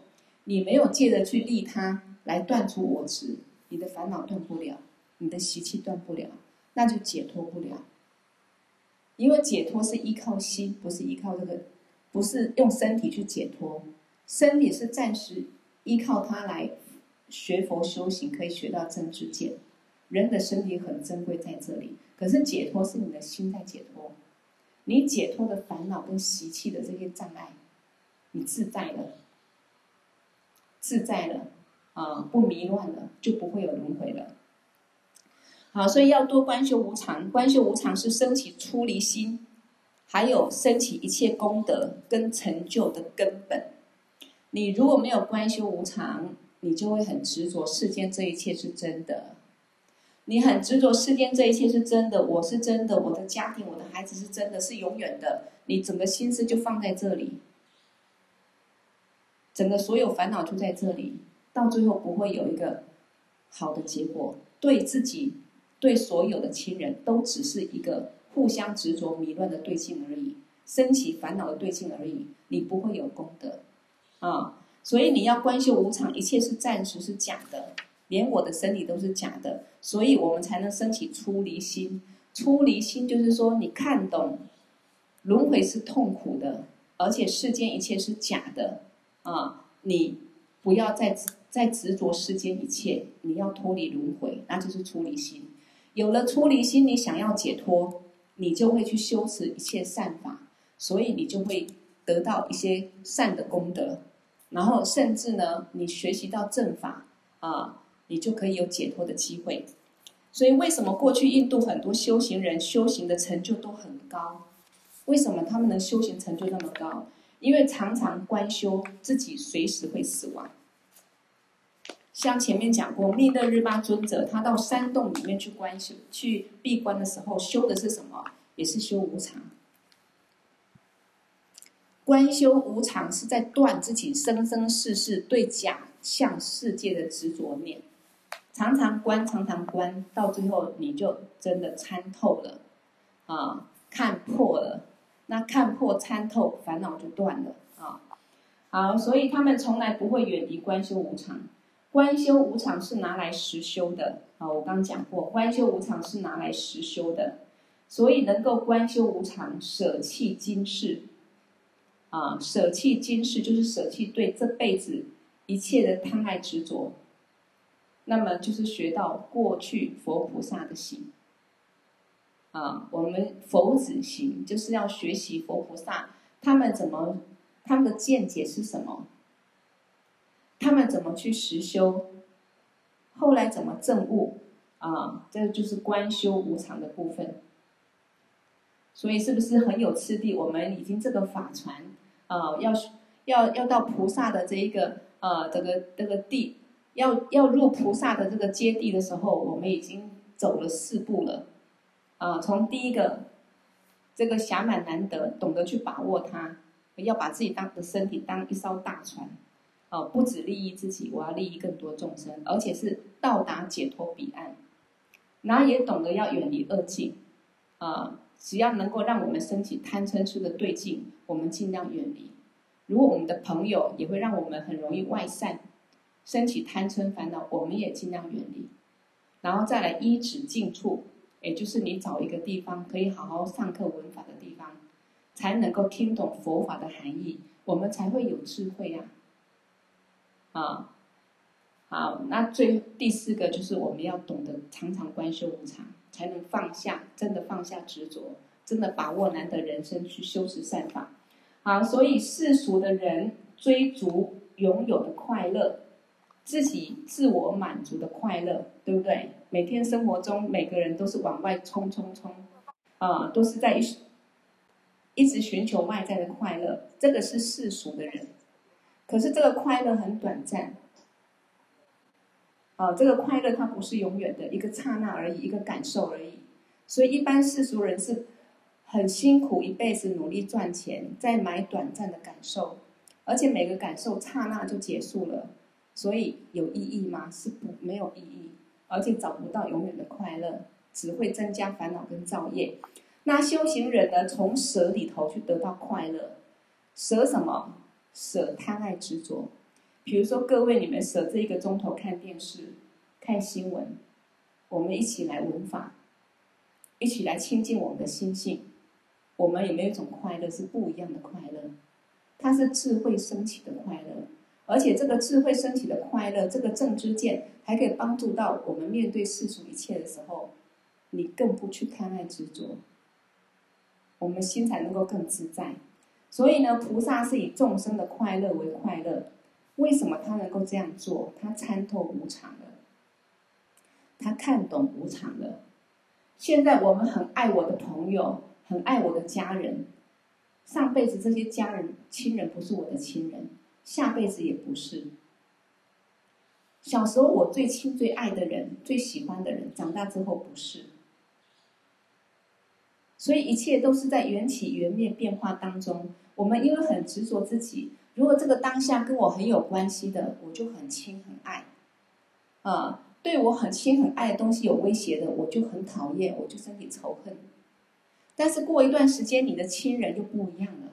你没有借着去利他来断除我执，你的烦恼断不了，你的习气断不了，那就解脱不了。因为解脱是依靠心，不是依靠这个，不是用身体去解脱，身体是暂时依靠它来。学佛修行可以学到真知见，人的身体很珍贵在这里。可是解脱是你的心在解脱，你解脱的烦恼跟习气的这些障碍，你自在了，自在了啊，不迷乱了，就不会有轮回了。好，所以要多观修无常，观修无常是升起出离心，还有升起一切功德跟成就的根本。你如果没有观修无常，你就会很执着，世间这一切是真的。你很执着，世间这一切是真的，我是真的，我的家庭、我的孩子是真的，是永远的。你整个心思就放在这里，整个所有烦恼就在这里，到最后不会有一个好的结果。对自己，对所有的亲人都只是一个互相执着、迷乱的对境而已，升起烦恼的对境而已。你不会有功德啊。所以你要观修无常，一切是暂时，是假的，连我的身体都是假的，所以我们才能升起出离心。出离心就是说，你看懂轮回是痛苦的，而且世间一切是假的啊！你不要再再执着世间一切，你要脱离轮回，那就是出离心。有了出离心，你想要解脱，你就会去修持一切善法，所以你就会得到一些善的功德。然后，甚至呢，你学习到正法啊，你就可以有解脱的机会。所以，为什么过去印度很多修行人修行的成就都很高？为什么他们能修行成就那么高？因为常常观修自己随时会死亡。像前面讲过，密勒日巴尊者他到山洞里面去观修、去闭关的时候，修的是什么？也是修无常。观修无常是在断自己生生世世对假象世界的执着念，常常观，常常观，到最后你就真的参透了，啊，看破了，那看破参透，烦恼就断了啊。好，所以他们从来不会远离观修无常。观修无常是拿来实修的啊，我刚讲过，观修无常是拿来实修的，所以能够观修无常，舍弃今世。啊，舍弃今世就是舍弃对这辈子一切的贪爱执着，那么就是学到过去佛菩萨的行。啊，我们佛子行就是要学习佛菩萨，他们怎么，他们的见解是什么？他们怎么去实修？后来怎么证悟？啊，这就是观修无常的部分。所以是不是很有次第？我们已经这个法传。啊、要要要到菩萨的这一个呃，这个这个地要要入菩萨的这个阶地的时候，我们已经走了四步了。啊，从第一个，这个暇满难得，懂得去把握它，要把自己当的身体当一艘大船，啊，不止利益自己，我要利益更多众生，而且是到达解脱彼岸。然后也懂得要远离恶境，啊，只要能够让我们升起贪嗔痴的对境，我们尽量远离。如果我们的朋友也会让我们很容易外散，升起贪嗔烦恼，我们也尽量远离。然后再来依止静处。也就是你找一个地方可以好好上课闻法的地方，才能够听懂佛法的含义，我们才会有智慧呀、啊，好，那最第四个就是我们要懂得常常观修无常，才能放下，真的放下执着，真的把握难得人生去修持善法。好，所以世俗的人追逐拥有的快乐。自己自我满足的快乐，对不对？每天生活中，每个人都是往外冲冲冲，啊、都是在一一直寻求外在的快乐。这个是世俗的人，可是这个快乐很短暂，啊、呃，这个快乐它不是永远的，一个刹那而已，一个感受而已。所以，一般世俗人是很辛苦，一辈子努力赚钱，再买短暂的感受，而且每个感受刹那就结束了。所以有意义吗？是不没有意义，而且找不到永远的快乐，只会增加烦恼跟造业。那修行人呢？从舍里头去得到快乐，舍什么？舍贪爱执着。比如说，各位你们舍这一个钟头看电视、看新闻，我们一起来闻法，一起来亲近我们的心性，我们有没有一种快乐是不一样的快乐？它是智慧升起的快乐。而且这个智慧升起的快乐，这个正知见，还可以帮助到我们面对世俗一切的时候，你更不去贪爱执着，我们心才能够更自在。所以呢，菩萨是以众生的快乐为快乐。为什么他能够这样做？他参透无常了，他看懂无常了。现在我们很爱我的朋友，很爱我的家人，上辈子这些家人亲人不是我的亲人。下辈子也不是。小时候我最亲最爱的人，最喜欢的人，长大之后不是。所以一切都是在缘起缘灭变化当中。我们因为很执着自己，如果这个当下跟我很有关系的，我就很亲很爱。啊，对我很亲很爱的东西有威胁的，我就很讨厌，我就生起仇恨。但是过一段时间，你的亲人就不一样了。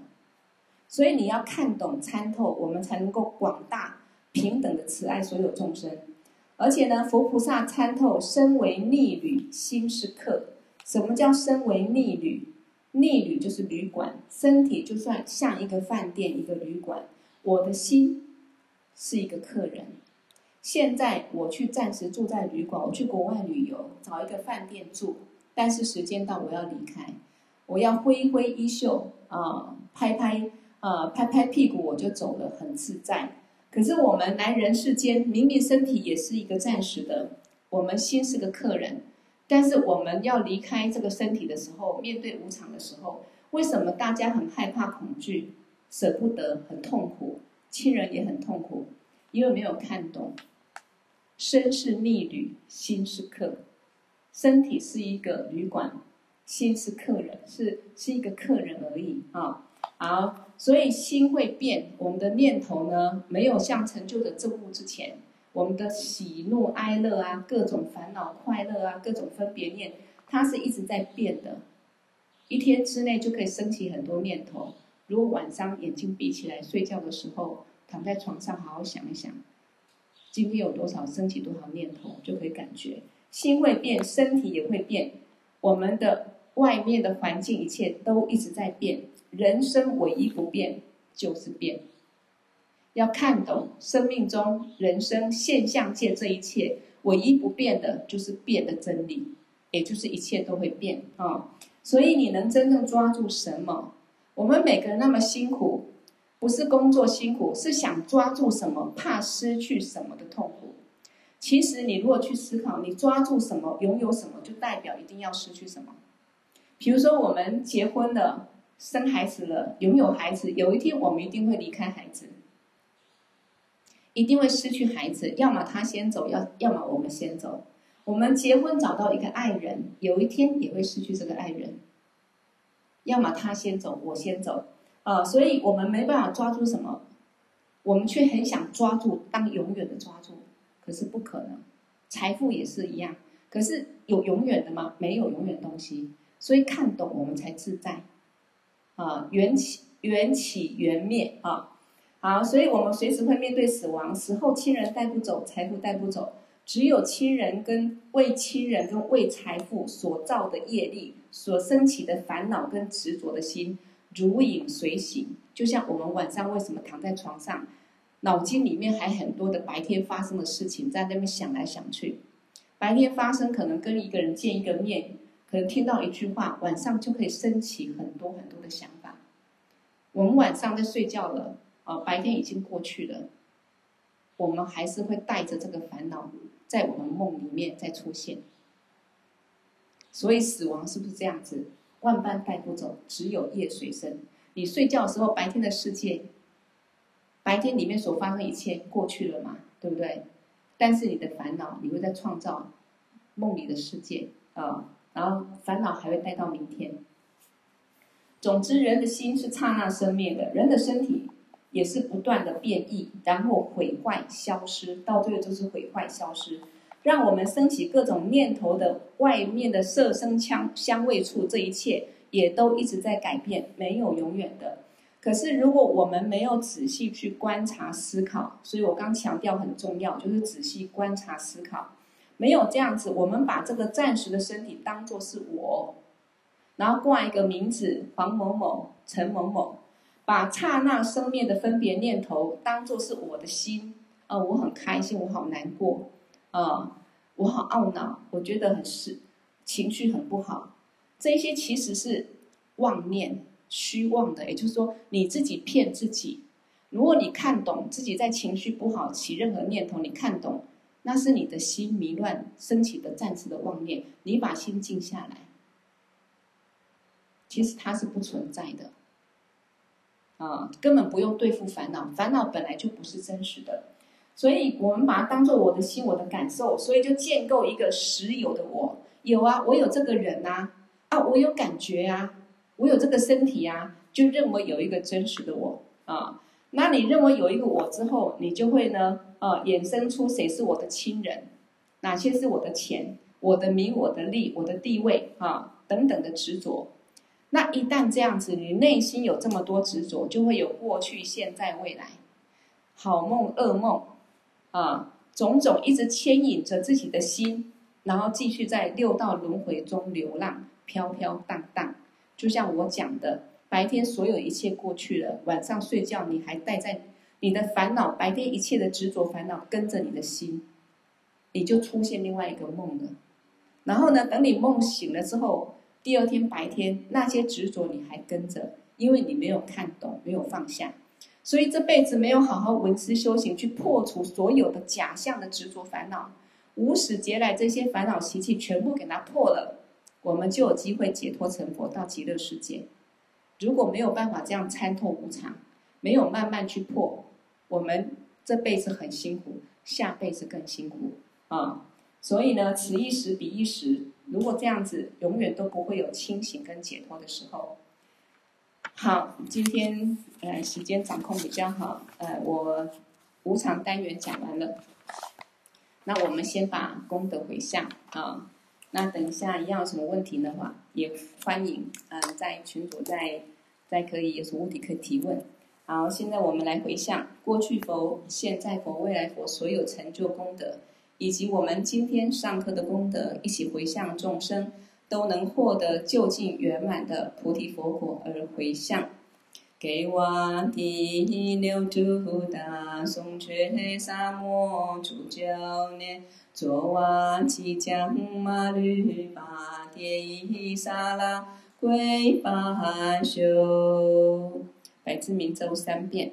所以你要看懂参透，我们才能够广大平等的慈爱所有众生。而且呢，佛菩萨参透，身为逆旅，心是客。什么叫身为逆旅？逆旅就是旅馆，身体就算像一个饭店、一个旅馆，我的心是一个客人。现在我去暂时住在旅馆，我去国外旅游，找一个饭店住，但是时间到，我要离开，我要挥挥衣袖啊、拍拍。呃，拍拍屁股我就走了，很自在。可是我们来人世间，明明身体也是一个暂时的，我们心是个客人。但是我们要离开这个身体的时候，面对无常的时候，为什么大家很害怕、恐惧、舍不得、很痛苦？亲人也很痛苦，因为没有看懂，身是逆旅，心是客。身体是一个旅馆，心是客人，是是一个客人而已啊。好，所以心会变，我们的念头呢，没有像成就的证悟之前，我们的喜怒哀乐啊，各种烦恼快乐啊，各种分别念，它是一直在变的。一天之内就可以升起很多念头。如果晚上眼睛闭起来睡觉的时候，躺在床上好好想一想，今天有多少升起多少念头，就可以感觉心会变，身体也会变，我们的外面的环境一切都一直在变。人生唯一不变就是变，要看懂生命中人生现象界这一切，唯一不变的就是变的真理，也就是一切都会变啊、所以你能真正抓住什么？我们每个人那么辛苦，不是工作辛苦，是想抓住什么，怕失去什么的痛苦。其实你如果去思考，你抓住什么，拥有什么，就代表一定要失去什么。比如说我们结婚了。生孩子了，拥有孩子，有一天我们一定会离开孩子。一定会失去孩子，要么他先走，要要么我们先走。我们结婚找到一个爱人，有一天也会失去这个爱人。要么他先走，我先走，啊、呃，所以我们没办法抓住什么，我们却很想抓住，当永远的抓住，可是不可能。财富也是一样，可是有永远的吗？没有永远东西，所以看懂我们才自在。啊、缘起缘起缘灭啊，好，所以我们随时会面对死亡，死后亲人带不走，财富带不走。只有亲人跟为亲人跟为财富所造的业力，所升起的烦恼跟执着的心，如影随形。就像我们晚上为什么躺在床上，脑筋里面还很多的白天发生的事情在那边想来想去。白天发生可能跟一个人见一个面，可能听到一句话，晚上就可以升起很多很多的想法。我们晚上在睡觉了，啊，白天已经过去了，我们还是会带着这个烦恼。在我们梦里面再出现，所以死亡是不是这样子？万般带不走，只有业随身。你睡觉的时候，白天的世界，白天里面所发生一切过去了嘛，对不对？但是你的烦恼，你会在创造梦里的世界啊，然后烦恼还会带到明天。总之，人的心是刹那生灭的，人的身体。也是不断的变异，然后毁坏消失，到最后就是毁坏消失，让我们升起各种念头的外面的色声香香味触，这一切也都一直在改变，没有永远的。可是如果我们没有仔细去观察思考，所以我刚强调很重要，就是仔细观察思考。没有这样子，我们把这个暂时的身体当作是我，然后挂一个名字黄某某、陈某某。把刹那生灭的分别念头当作是我的心，啊、我很开心，我好难过，呃，我好懊恼，我觉得很是情绪很不好，这些其实是妄念、虚妄的，也就是说你自己骗自己。如果你看懂自己在情绪不好起任何念头，你看懂，那是你的心迷乱升起的暂时的妄念，你把心静下来，其实它是不存在的。啊，根本不用对付烦恼，烦恼本来就不是真实的，所以我们把它当做我的心，我的感受，所以就建构一个实有的我。有啊，我有这个人呐，啊，我有感觉啊，我有这个身体啊，就认为有一个真实的我啊。那你认为有一个我之后，你就会呢，呃，衍生出谁是我的亲人，哪些是我的钱、我的名、我的利、我的地位啊等等的执着。那一旦这样子，你内心有这么多执着，就会有过去、现在、未来，好梦、噩梦，啊，种种一直牵引着自己的心，然后继续在六道轮回中流浪，飘飘荡荡。就像我讲的，白天所有一切过去了，晚上睡觉你还带在你的烦恼，白天一切的执着烦恼跟着你的心，你就出现另外一个梦了。然后呢，等你梦醒了之后。第二天白天，那些执着你还跟着，因为你没有看懂，没有放下，所以这辈子没有好好闻思修行，去破除所有的假象的执着烦恼，无始劫来这些烦恼习气全部给它破了，我们就有机会解脱成佛到极乐世界。如果没有办法这样参透无常，没有慢慢去破，我们这辈子很辛苦，下辈子更辛苦啊！所以呢，此一时彼一时。如果这样子，永远都不会有清醒跟解脱的时候。好，今天呃时间掌控比较好，呃我无常单元讲完了，那我们先把功德回向啊。那等一下一样有什么问题的话，也欢迎嗯、呃、在群组再再可以有什么问题可以提问。好，现在我们来回向过去佛、现在佛、未来佛所有成就功德。以及我们今天上课的功德，一起回向众生，都能获得究竟圆满的菩提佛果而回向。给我第六度大颂觉沙摩主教念，卓瓦吉将马律巴迭伊沙拉归巴修。百字明咒三遍。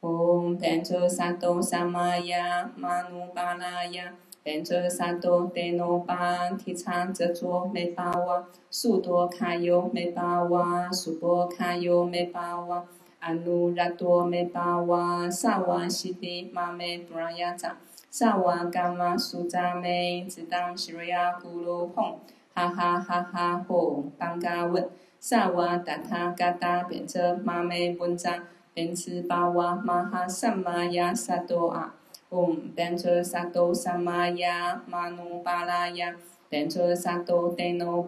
唵，班卓萨埵萨玛雅玛努巴拉雅。班卓萨埵德诺巴提倡则卓美巴瓦苏多卡尤美巴瓦苏波卡尤美巴瓦阿努拉多梅巴哇萨瓦西迪玛梅布拉雅扎萨瓦伽玛苏扎梅只当西瑞亚咕噜吽，哈哈哈哈吽，班嘎问萨瓦达他嘎达变则玛梅文扎变次巴哇玛哈萨玛雅萨多啊。阿吽，变则萨多萨玛雅玛努巴拉雅变则萨多德努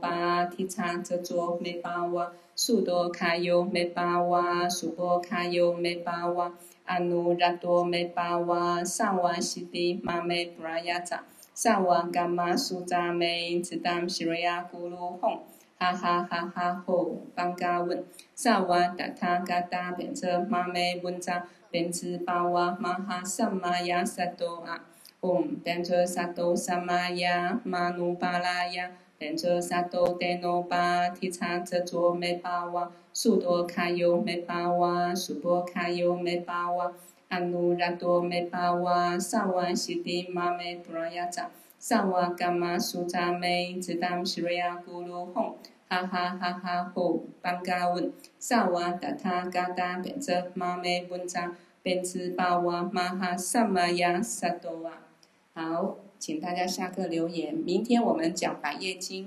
巴提查则卓梅巴哇。苏多卡尤梅巴哇，苏波卡尤梅巴哇，阿努拉多梅巴哇，萨瓦玛梅布拉雅扎，萨玛，亚咕噜吽，哈，萨玛，雅萨多阿，吽变则萨多萨玛雅玛努巴拉雅。变则萨多德努巴提查则卓梅巴哇，苏多卡尤梅巴哇，苏波卡尤梅巴哇，阿努拉多梅巴哇，萨瓦西迪玛梅布拉雅扎，萨瓦伽玛苏扎梅，只当西瑞亚咕噜吽，哈哈哈哈吼，班嘎问，萨瓦达他嘎达变则玛梅文扎，变吃巴哇玛哈萨玛雅萨多瓦。好，请大家下课留言。明天我们讲《百业经》。